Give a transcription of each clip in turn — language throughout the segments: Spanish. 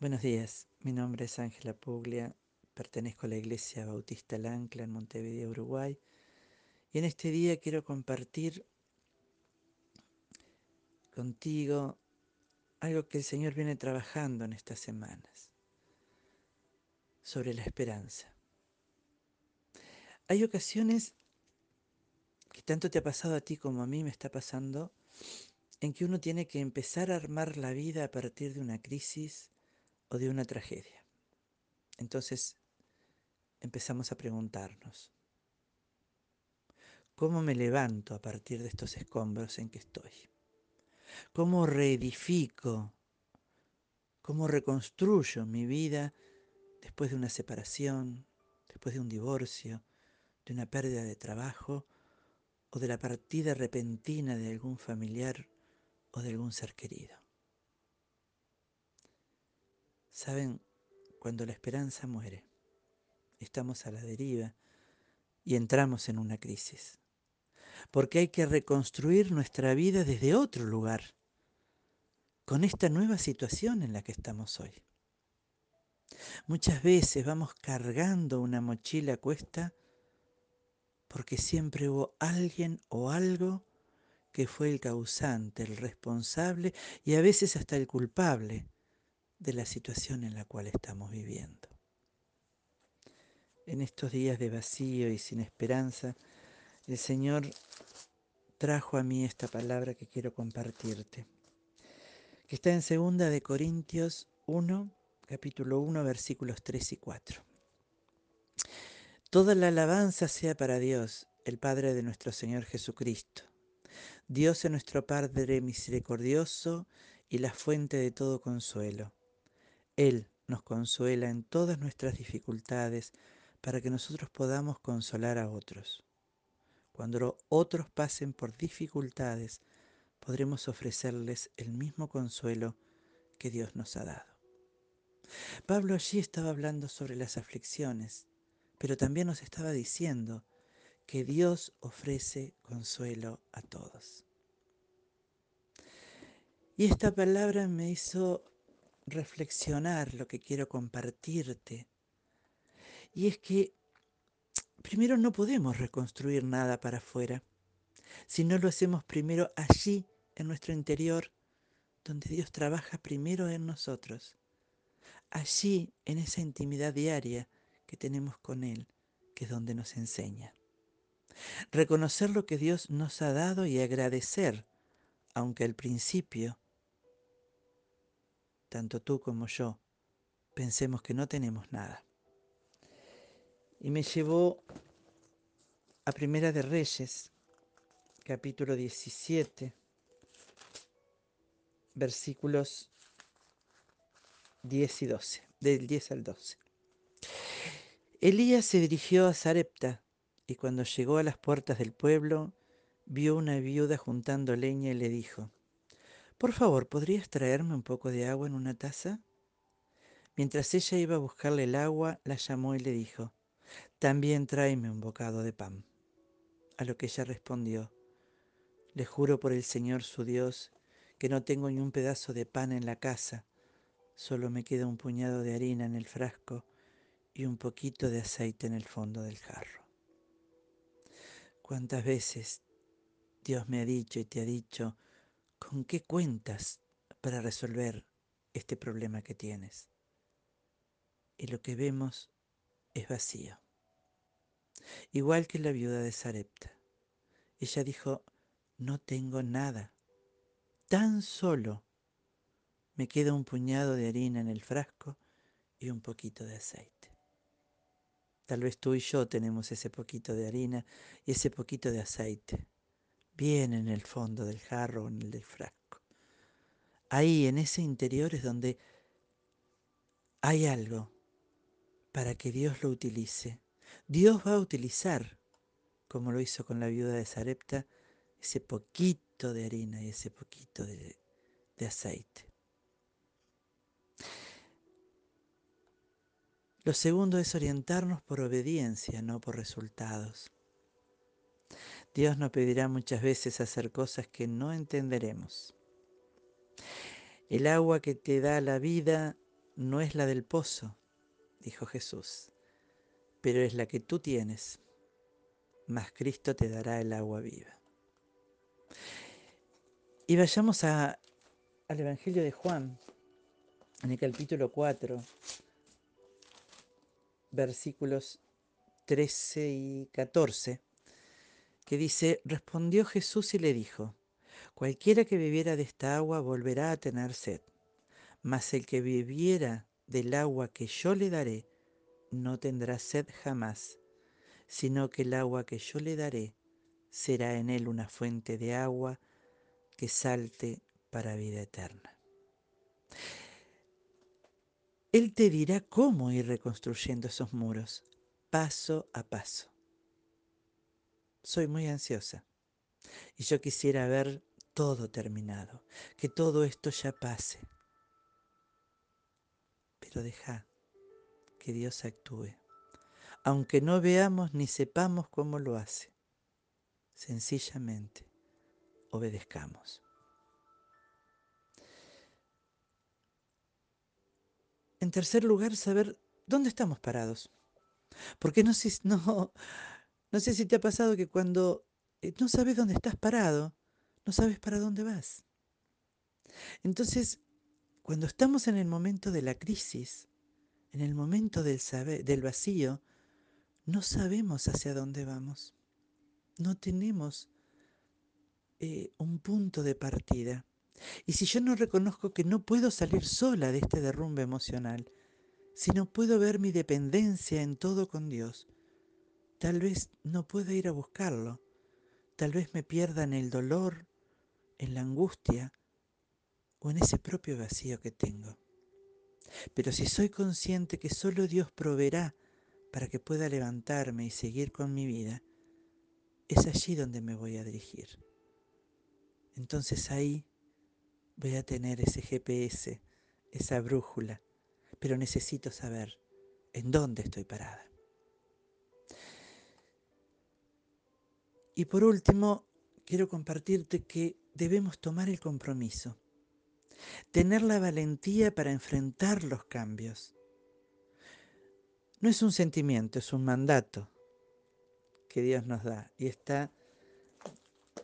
Buenos días, mi nombre es Ángela Puglia, pertenezco a la Iglesia Bautista El Ancla en Montevideo, Uruguay, y en este día quiero compartir contigo algo que el Señor viene trabajando en estas semanas, sobre la esperanza. Hay ocasiones que tanto te ha pasado a ti como a mí me está pasando, en que uno tiene que empezar a armar la vida a partir de una crisis o de una tragedia. Entonces empezamos a preguntarnos, ¿cómo me levanto a partir de estos escombros en que estoy? ¿Cómo reedifico? ¿Cómo reconstruyo mi vida después de una separación, después de un divorcio, de una pérdida de trabajo o de la partida repentina de algún familiar o de algún ser querido? Saben, cuando la esperanza muere, estamos a la deriva y entramos en una crisis. Porque hay que reconstruir nuestra vida desde otro lugar, con esta nueva situación en la que estamos hoy. Muchas veces vamos cargando una mochila a cuesta porque siempre hubo alguien o algo que fue el causante, el responsable y a veces hasta el culpable de la situación en la cual estamos viviendo. En estos días de vacío y sin esperanza, el Señor trajo a mí esta palabra que quiero compartirte, que está en segunda de Corintios 1, capítulo 1, versículos 3 y 4. Toda la alabanza sea para Dios, el Padre de nuestro Señor Jesucristo. Dios es nuestro Padre misericordioso y la fuente de todo consuelo él nos consuela en todas nuestras dificultades para que nosotros podamos consolar a otros. Cuando otros pasen por dificultades, podremos ofrecerles el mismo consuelo que Dios nos ha dado. Pablo allí estaba hablando sobre las aflicciones, pero también nos estaba diciendo que Dios ofrece consuelo a todos. Y esta palabra me hizo reflexionar lo que quiero compartirte. Y es que primero no podemos reconstruir nada para afuera, si no lo hacemos primero allí, en nuestro interior, donde Dios trabaja primero en nosotros, allí, en esa intimidad diaria que tenemos con Él, que es donde nos enseña. Reconocer lo que Dios nos ha dado y agradecer, aunque al principio tanto tú como yo, pensemos que no tenemos nada. Y me llevó a Primera de Reyes, capítulo 17, versículos 10 y 12, del 10 al 12. Elías se dirigió a Sarepta y cuando llegó a las puertas del pueblo, vio una viuda juntando leña y le dijo, por favor, ¿podrías traerme un poco de agua en una taza? Mientras ella iba a buscarle el agua, la llamó y le dijo, también tráeme un bocado de pan. A lo que ella respondió, le juro por el Señor su Dios que no tengo ni un pedazo de pan en la casa, solo me queda un puñado de harina en el frasco y un poquito de aceite en el fondo del jarro. ¿Cuántas veces Dios me ha dicho y te ha dicho, ¿Con qué cuentas para resolver este problema que tienes? Y lo que vemos es vacío. Igual que la viuda de Sarepta. Ella dijo, no tengo nada, tan solo me queda un puñado de harina en el frasco y un poquito de aceite. Tal vez tú y yo tenemos ese poquito de harina y ese poquito de aceite bien en el fondo del jarro o en el del frasco. Ahí, en ese interior es donde hay algo para que Dios lo utilice. Dios va a utilizar, como lo hizo con la viuda de Sarepta, ese poquito de harina y ese poquito de, de aceite. Lo segundo es orientarnos por obediencia, no por resultados. Dios nos pedirá muchas veces hacer cosas que no entenderemos. El agua que te da la vida no es la del pozo, dijo Jesús, pero es la que tú tienes, mas Cristo te dará el agua viva. Y vayamos a, al Evangelio de Juan, en el capítulo 4, versículos 13 y 14, que dice, respondió Jesús y le dijo, cualquiera que bebiera de esta agua volverá a tener sed, mas el que bebiera del agua que yo le daré, no tendrá sed jamás, sino que el agua que yo le daré será en él una fuente de agua que salte para vida eterna. Él te dirá cómo ir reconstruyendo esos muros, paso a paso. Soy muy ansiosa y yo quisiera ver todo terminado, que todo esto ya pase. Pero deja que Dios actúe, aunque no veamos ni sepamos cómo lo hace. Sencillamente, obedezcamos. En tercer lugar, saber dónde estamos parados. Porque no no, no sé si te ha pasado que cuando eh, no sabes dónde estás parado, no sabes para dónde vas. Entonces, cuando estamos en el momento de la crisis, en el momento del, del vacío, no sabemos hacia dónde vamos. No tenemos eh, un punto de partida. Y si yo no reconozco que no puedo salir sola de este derrumbe emocional, si no puedo ver mi dependencia en todo con Dios, tal vez no pueda ir a buscarlo, tal vez me pierda en el dolor, en la angustia o en ese propio vacío que tengo. Pero si soy consciente que solo Dios proveerá para que pueda levantarme y seguir con mi vida, es allí donde me voy a dirigir. Entonces ahí voy a tener ese GPS, esa brújula, pero necesito saber en dónde estoy parada. Y por último, quiero compartirte que debemos tomar el compromiso, tener la valentía para enfrentar los cambios. No es un sentimiento, es un mandato que Dios nos da. Y está,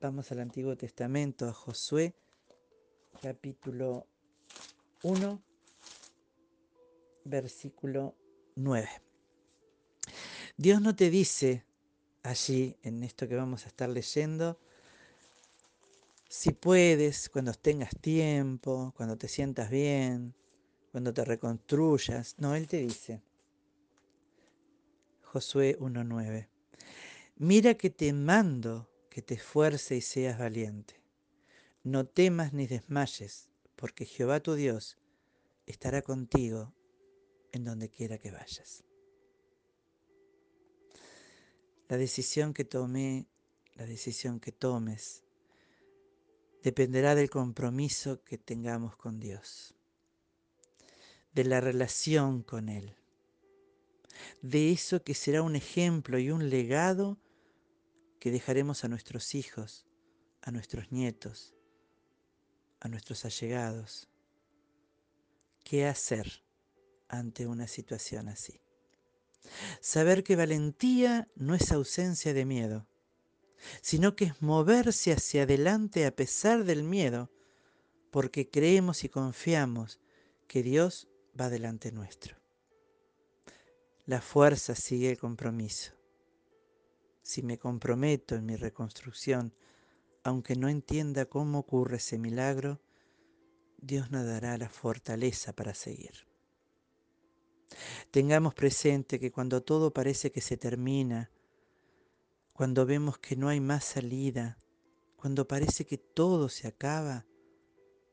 vamos al Antiguo Testamento, a Josué, capítulo 1, versículo 9. Dios no te dice allí, en esto que vamos a estar leyendo, si puedes, cuando tengas tiempo, cuando te sientas bien, cuando te reconstruyas. No, Él te dice, Josué 1.9, mira que te mando que te esfuerce y seas valiente. No temas ni desmayes, porque Jehová tu Dios estará contigo en donde quiera que vayas. La decisión que tomé, la decisión que tomes, dependerá del compromiso que tengamos con Dios, de la relación con Él, de eso que será un ejemplo y un legado que dejaremos a nuestros hijos, a nuestros nietos, a nuestros allegados. ¿Qué hacer ante una situación así? Saber que valentía no es ausencia de miedo, sino que es moverse hacia adelante a pesar del miedo, porque creemos y confiamos que Dios va delante nuestro. La fuerza sigue el compromiso. Si me comprometo en mi reconstrucción, aunque no entienda cómo ocurre ese milagro, Dios nos dará la fortaleza para seguir. Tengamos presente que cuando todo parece que se termina, cuando vemos que no hay más salida, cuando parece que todo se acaba,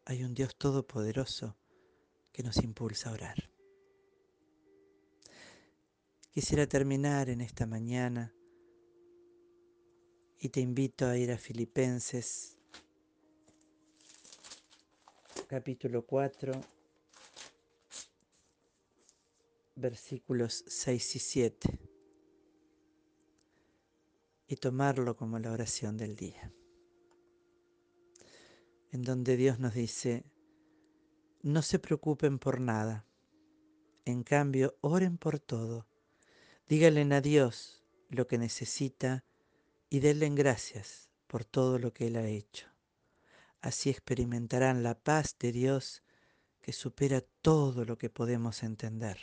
hay un Dios todopoderoso que nos impulsa a orar. Quisiera terminar en esta mañana y te invito a ir a Filipenses capítulo 4 versículos 6 y 7 y tomarlo como la oración del día, en donde Dios nos dice, no se preocupen por nada, En cambio, oren por todo. Díganle a Dios lo que necesita y denle gracias por todo lo que Él ha hecho. Así experimentarán la paz de Dios que supera todo lo que podemos entender.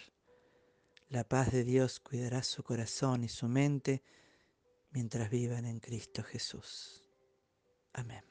La paz de Dios cuidará su corazón y su mente mientras vivan en Cristo Jesús. Amén.